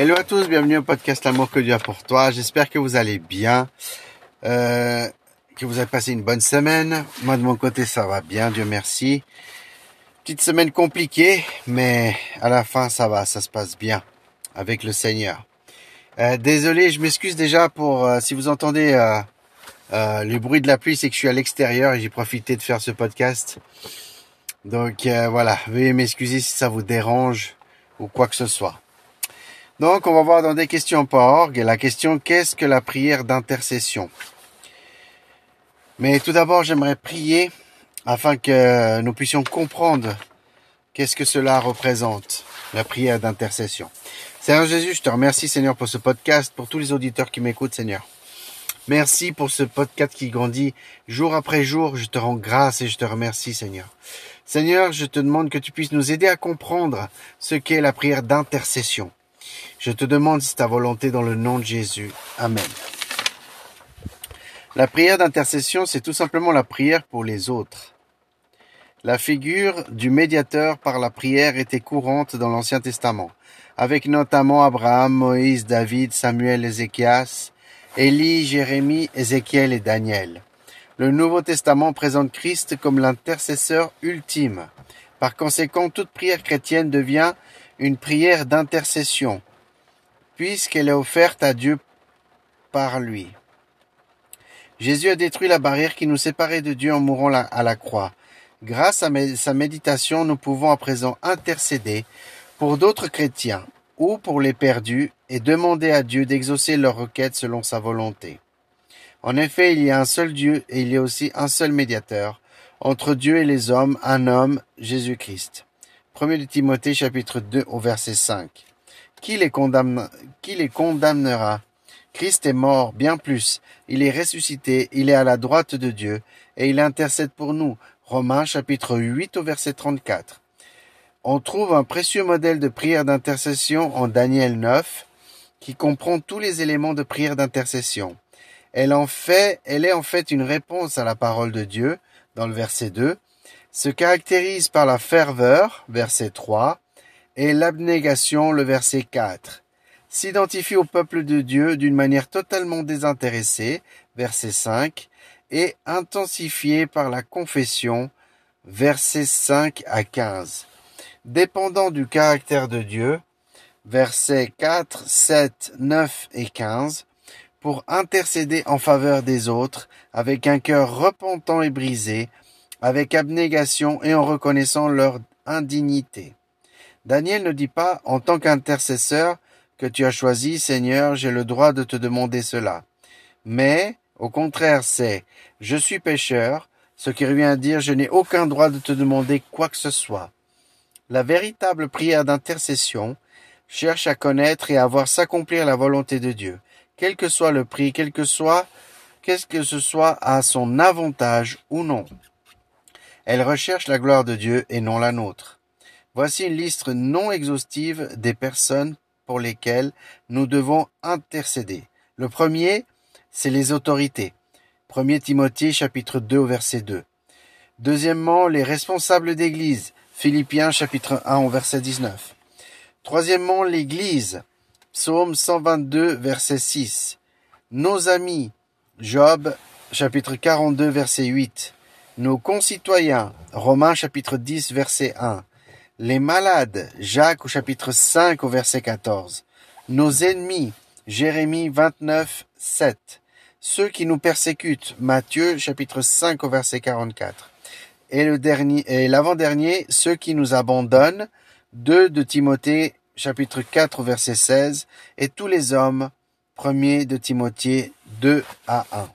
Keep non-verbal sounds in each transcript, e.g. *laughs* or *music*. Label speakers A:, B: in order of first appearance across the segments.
A: Hello à tous, bienvenue au podcast L'amour que Dieu a pour toi. J'espère que vous allez bien, euh, que vous avez passé une bonne semaine. Moi de mon côté ça va bien, Dieu merci. Petite semaine compliquée, mais à la fin ça va, ça se passe bien avec le Seigneur. Euh, désolé, je m'excuse déjà pour euh, si vous entendez le bruit de la pluie, c'est que je suis à l'extérieur et j'ai profité de faire ce podcast. Donc voilà, veuillez m'excuser si ça vous dérange ou quoi que ce soit. Donc on va voir dans des questions par orgue la question qu'est-ce que la prière d'intercession? Mais tout d'abord j'aimerais prier afin que nous puissions comprendre qu'est-ce que cela représente, la prière d'intercession. Seigneur Jésus, je te remercie Seigneur pour ce podcast, pour tous les auditeurs qui m'écoutent Seigneur. Merci pour ce podcast qui grandit jour après jour. Je te rends grâce et je te remercie Seigneur. Seigneur, je te demande que tu puisses nous aider à comprendre ce qu'est la prière d'intercession. Je te demande si ta volonté dans le nom de Jésus. Amen. La prière d'intercession, c'est tout simplement la prière pour les autres. La figure du médiateur par la prière était courante dans l'Ancien Testament, avec notamment Abraham, Moïse, David, Samuel, Ézéchias, Élie, Jérémie, Ézéchiel et Daniel. Le Nouveau Testament présente Christ comme l'intercesseur ultime. Par conséquent, toute prière chrétienne devient une prière d'intercession, puisqu'elle est offerte à Dieu par lui. Jésus a détruit la barrière qui nous séparait de Dieu en mourant à la croix. Grâce à sa méditation, nous pouvons à présent intercéder pour d'autres chrétiens ou pour les perdus et demander à Dieu d'exaucer leurs requêtes selon sa volonté. En effet, il y a un seul Dieu et il y a aussi un seul médiateur entre Dieu et les hommes, un homme, Jésus-Christ. 1 Timothée chapitre 2 au verset 5. Qui les, condamnera? Christ est mort, bien plus. Il est ressuscité, il est à la droite de Dieu, et il intercède pour nous. Romains chapitre 8 au verset 34. On trouve un précieux modèle de prière d'intercession en Daniel 9, qui comprend tous les éléments de prière d'intercession. Elle en fait, elle est en fait une réponse à la parole de Dieu, dans le verset 2, se caractérise par la ferveur, verset 3, et l'abnégation, le verset 4. S'identifie au peuple de Dieu d'une manière totalement désintéressée, verset 5, et intensifiée par la confession, versets 5 à 15. Dépendant du caractère de Dieu, versets 4, 7, 9 et 15, pour intercéder en faveur des autres, avec un cœur repentant et brisé, avec abnégation et en reconnaissant leur indignité. Daniel ne dit pas, en tant qu'intercesseur, que tu as choisi, Seigneur, j'ai le droit de te demander cela. Mais, au contraire, c'est, je suis pécheur, ce qui revient à dire, je n'ai aucun droit de te demander quoi que ce soit. La véritable prière d'intercession cherche à connaître et à voir s'accomplir la volonté de Dieu, quel que soit le prix, quel que soit, qu'est-ce que ce soit à son avantage ou non. Elle recherche la gloire de Dieu et non la nôtre. Voici une liste non exhaustive des personnes pour lesquelles nous devons intercéder. Le premier, c'est les autorités. 1 Timothée chapitre 2 au verset 2. Deuxièmement, les responsables d'église. Philippiens chapitre 1 au verset 19. Troisièmement, l'église. Psaume 122 verset 6. Nos amis. Job chapitre 42 verset 8. Nos concitoyens. Romains chapitre 10 verset 1. Les malades. Jacques au chapitre 5 au verset 14. Nos ennemis. Jérémie 29 7. Ceux qui nous persécutent. Matthieu chapitre 5 au verset 44 et le dernier et l'avant-dernier, ceux qui nous abandonnent, 2 de Timothée chapitre 4 verset 16, et tous les hommes, 1 de Timothée 2 à 1.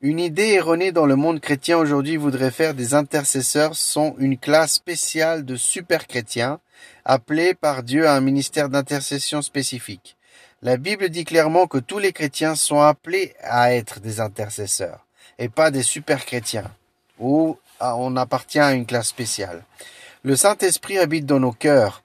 A: Une idée erronée dans le monde chrétien aujourd'hui voudrait faire des intercesseurs sont une classe spéciale de super chrétiens appelés par Dieu à un ministère d'intercession spécifique. La Bible dit clairement que tous les chrétiens sont appelés à être des intercesseurs et pas des super chrétiens où on appartient à une classe spéciale. Le Saint-Esprit habite dans nos cœurs,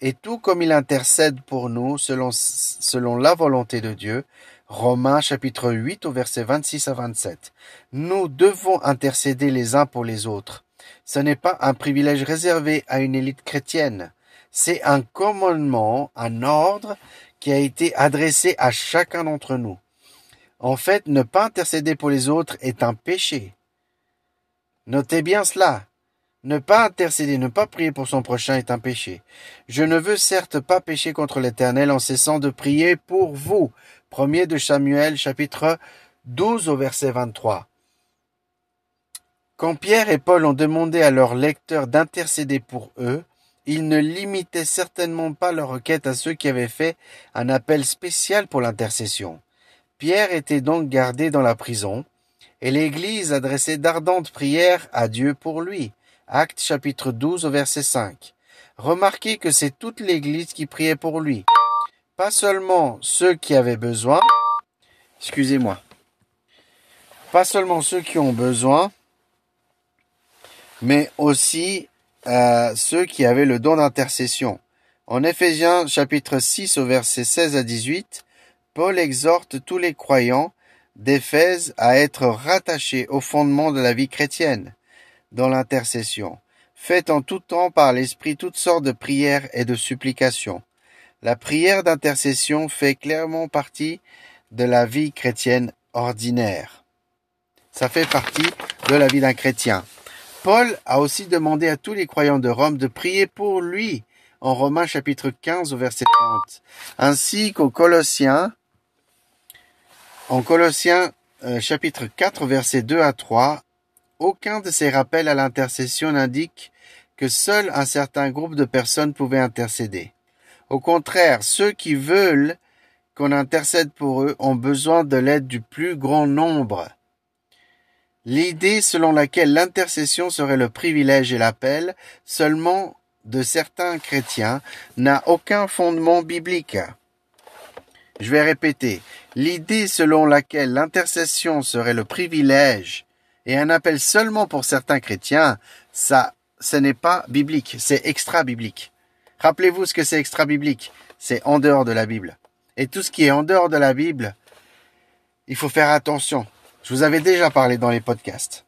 A: et tout comme il intercède pour nous selon, selon la volonté de Dieu, Romains chapitre 8 au verset 26 à 27, nous devons intercéder les uns pour les autres. Ce n'est pas un privilège réservé à une élite chrétienne. C'est un commandement, un ordre qui a été adressé à chacun d'entre nous. En fait, ne pas intercéder pour les autres est un péché. Notez bien cela. Ne pas intercéder, ne pas prier pour son prochain est un péché. Je ne veux certes pas pécher contre l'Éternel en cessant de prier pour vous. Premier de Samuel, chapitre 12 au verset 23. Quand Pierre et Paul ont demandé à leurs lecteurs d'intercéder pour eux, ils ne limitaient certainement pas leur requête à ceux qui avaient fait un appel spécial pour l'intercession. Pierre était donc gardé dans la prison, et l'Église adressait d'ardentes prières à Dieu pour lui. Acte chapitre 12 au verset 5. Remarquez que c'est toute l'Église qui priait pour lui. Pas seulement ceux qui avaient besoin, excusez-moi, pas seulement ceux qui ont besoin, mais aussi euh, ceux qui avaient le don d'intercession. En Éphésiens chapitre 6 au verset 16 à 18, Paul exhorte tous les croyants d'Éphèse à être rattachés au fondement de la vie chrétienne dans l'intercession. Faites en tout temps par l'Esprit toutes sortes de prières et de supplications. La prière d'intercession fait clairement partie de la vie chrétienne ordinaire. Ça fait partie de la vie d'un chrétien. Paul a aussi demandé à tous les croyants de Rome de prier pour lui en Romains chapitre 15 au verset 30, ainsi qu'aux Colossiens, en Colossiens euh, chapitre 4 verset 2 à 3, aucun de ces rappels à l'intercession n'indique que seul un certain groupe de personnes pouvait intercéder. Au contraire, ceux qui veulent qu'on intercède pour eux ont besoin de l'aide du plus grand nombre. L'idée selon laquelle l'intercession serait le privilège et l'appel seulement de certains chrétiens n'a aucun fondement biblique. Je vais répéter. L'idée selon laquelle l'intercession serait le privilège et un appel seulement pour certains chrétiens, ça, ce n'est pas biblique, c'est extra-biblique. Rappelez-vous ce que c'est extra-biblique. C'est en dehors de la Bible. Et tout ce qui est en dehors de la Bible, il faut faire attention. Je vous avais déjà parlé dans les podcasts.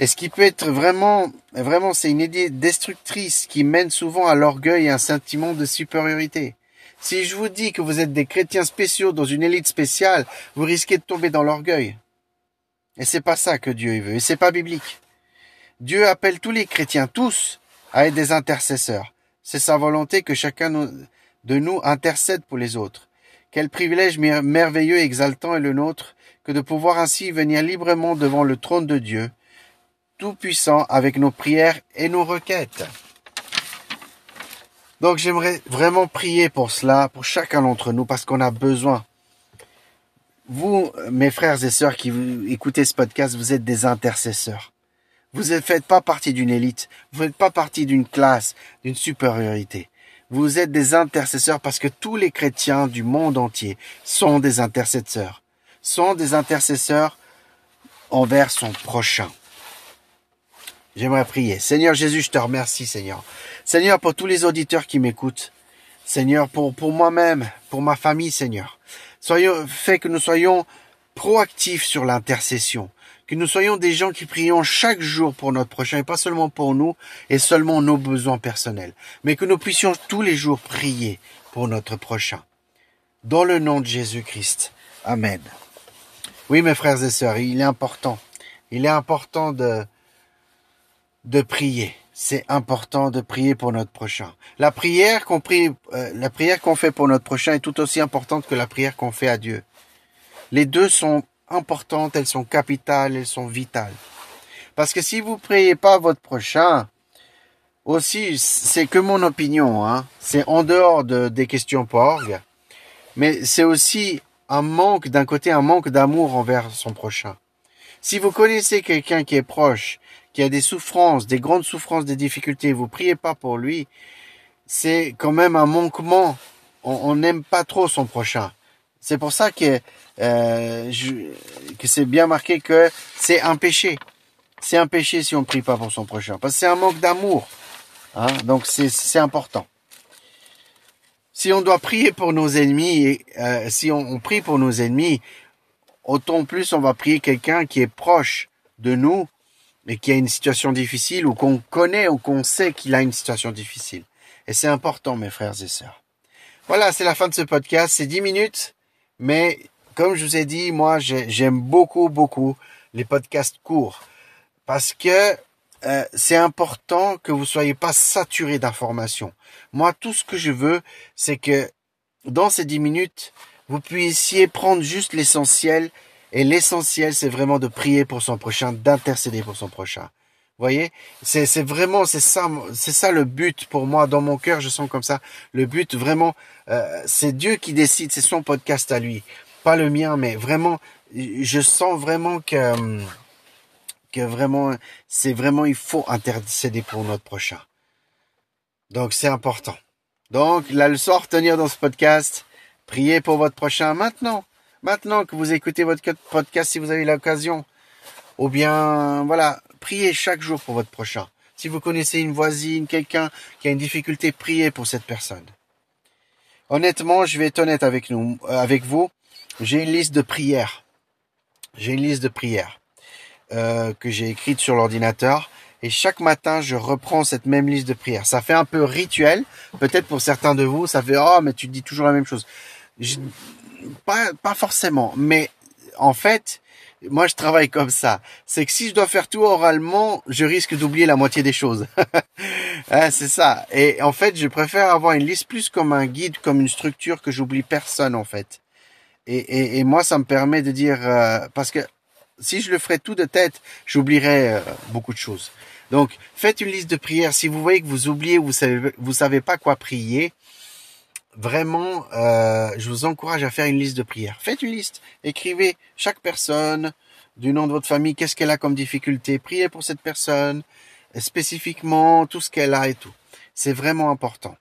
A: Et ce qui peut être vraiment, vraiment, c'est une idée destructrice qui mène souvent à l'orgueil et un sentiment de supériorité. Si je vous dis que vous êtes des chrétiens spéciaux dans une élite spéciale, vous risquez de tomber dans l'orgueil. Et c'est pas ça que Dieu veut, et c'est pas biblique. Dieu appelle tous les chrétiens, tous, à être des intercesseurs. C'est sa volonté que chacun de nous intercède pour les autres. Quel privilège merveilleux et exaltant est le nôtre que de pouvoir ainsi venir librement devant le trône de Dieu, tout-puissant, avec nos prières et nos requêtes. Donc j'aimerais vraiment prier pour cela, pour chacun d'entre nous, parce qu'on a besoin vous, mes frères et sœurs qui écoutez ce podcast, vous êtes des intercesseurs. Vous ne faites pas partie d'une élite, vous ne faites pas partie d'une classe, d'une supériorité. Vous êtes des intercesseurs parce que tous les chrétiens du monde entier sont des intercesseurs, sont des intercesseurs envers son prochain. J'aimerais prier. Seigneur Jésus, je te remercie, Seigneur. Seigneur, pour tous les auditeurs qui m'écoutent. Seigneur, pour, pour moi-même, pour ma famille, Seigneur. Soyons, fait que nous soyons proactifs sur l'intercession, que nous soyons des gens qui prions chaque jour pour notre prochain, et pas seulement pour nous et seulement nos besoins personnels, mais que nous puissions tous les jours prier pour notre prochain. Dans le nom de Jésus-Christ. Amen. Oui, mes frères et sœurs, il est important. Il est important de, de prier c'est important de prier pour notre prochain. La prière qu'on prie, euh, la prière qu'on fait pour notre prochain est tout aussi importante que la prière qu'on fait à Dieu. Les deux sont importantes, elles sont capitales, elles sont vitales. Parce que si vous priez pas votre prochain, aussi, c'est que mon opinion, hein. C'est en dehors de, des questions porg, mais c'est aussi un manque, d'un côté, un manque d'amour envers son prochain. Si vous connaissez quelqu'un qui est proche, qui a des souffrances, des grandes souffrances, des difficultés, vous priez pas pour lui, c'est quand même un manquement. On n'aime pas trop son prochain. C'est pour ça que, euh, que c'est bien marqué que c'est un péché. C'est un péché si on prie pas pour son prochain, parce que c'est un manque d'amour. Hein? Donc c'est important. Si on doit prier pour nos ennemis, euh, si on, on, prie pour nos ennemis, autant plus on va prier quelqu'un qui est proche de nous mais qui a une situation difficile ou qu'on connaît ou qu'on sait qu'il a une situation difficile. Et c'est important, mes frères et sœurs. Voilà, c'est la fin de ce podcast. C'est 10 minutes, mais comme je vous ai dit, moi, j'aime beaucoup, beaucoup les podcasts courts parce que euh, c'est important que vous soyez pas saturé d'informations. Moi, tout ce que je veux, c'est que dans ces 10 minutes, vous puissiez prendre juste l'essentiel. Et l'essentiel, c'est vraiment de prier pour son prochain, d'intercéder pour son prochain. Voyez, c'est c'est vraiment c'est ça c'est ça le but pour moi. Dans mon cœur je sens comme ça. Le but vraiment euh, c'est Dieu qui décide. C'est son podcast à lui. Pas le mien mais vraiment je sens vraiment que que vraiment c'est vraiment il faut intercéder pour notre prochain. Donc c'est important. Donc la leçon à retenir dans ce podcast priez pour votre prochain maintenant. Maintenant que vous écoutez votre podcast si vous avez l'occasion. Ou bien voilà priez chaque jour pour votre prochain. Si vous connaissez une voisine, quelqu'un qui a une difficulté, priez pour cette personne. Honnêtement, je vais être honnête avec euh, vous. J'ai une liste de prières. J'ai une liste de prières euh, que j'ai écrite sur l'ordinateur. Et chaque matin, je reprends cette même liste de prières. Ça fait un peu rituel. Peut-être pour certains de vous, ça fait oh mais tu dis toujours la même chose. pas forcément, mais en fait, moi je travaille comme ça. C'est que si je dois faire tout oralement, je risque d'oublier la moitié des choses. *laughs* hein, c'est ça. Et en fait, je préfère avoir une liste plus comme un guide, comme une structure que j'oublie personne en fait. Et, et, moi, ça me permet de dire euh, parce que si je le ferais tout de tête, j'oublierais euh, beaucoup de choses. Donc, faites une liste de prières. Si vous voyez que vous oubliez, vous savez, vous savez pas quoi prier, vraiment, euh, je vous encourage à faire une liste de prières. Faites une liste, écrivez chaque personne, du nom de votre famille, qu'est-ce qu'elle a comme difficulté, priez pour cette personne, spécifiquement tout ce qu'elle a et tout. C'est vraiment important.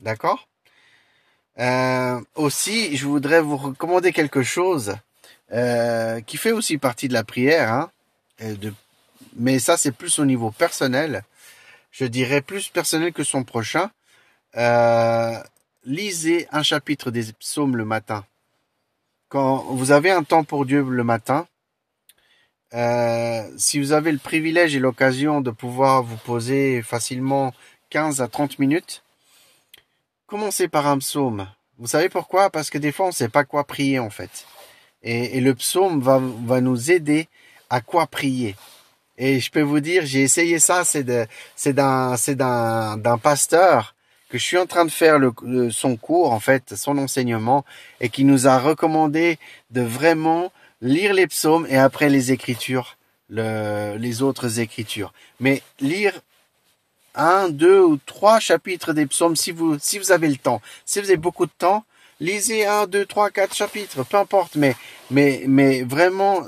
A: D'accord? Euh, Aussi, je voudrais vous recommander quelque chose euh, qui fait aussi partie de la prière, hein, mais ça c'est plus au niveau personnel. Je dirais plus personnel que son prochain. Euh, lisez un chapitre des psaumes le matin. Quand vous avez un temps pour Dieu le matin, euh, si vous avez le privilège et l'occasion de pouvoir vous poser facilement 15 à 30 minutes, commencez par un psaume. Vous savez pourquoi? Parce que des fois, on ne sait pas quoi prier en fait. Et, le psaume va, nous aider à quoi prier. Et je peux vous dire, j'ai essayé ça, c'est d'un, d'un pasteur que je suis en train de faire le, son cours, en fait, son enseignement, et qui nous a recommandé de vraiment lire les psaumes et après les écritures, le, les autres écritures. Mais lire un, deux ou trois chapitres des psaumes si vous, si vous avez le temps. Si vous avez beaucoup de temps, lisez un, deux, trois, quatre chapitres, peu importe, mais, mais, mais vraiment,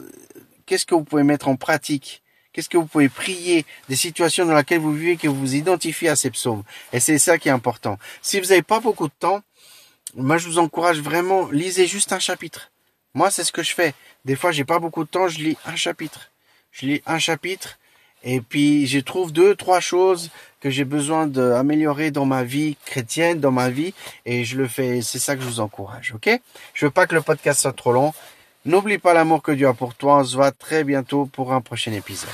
A: qu'est-ce que vous pouvez mettre en pratique? Qu'est-ce que vous pouvez prier des situations dans lesquelles vous vivez, que vous vous identifiez à ces psaumes? Et c'est ça qui est important. Si vous n'avez pas beaucoup de temps, moi je vous encourage vraiment, lisez juste un chapitre. Moi c'est ce que je fais. Des fois j'ai pas beaucoup de temps, je lis un chapitre. Je lis un chapitre et puis je trouve deux, trois choses que j'ai besoin d'améliorer dans ma vie chrétienne, dans ma vie, et je le fais. C'est ça que je vous encourage, ok? Je veux pas que le podcast soit trop long. N'oublie pas l'amour que Dieu a pour toi. On se voit très bientôt pour un prochain épisode.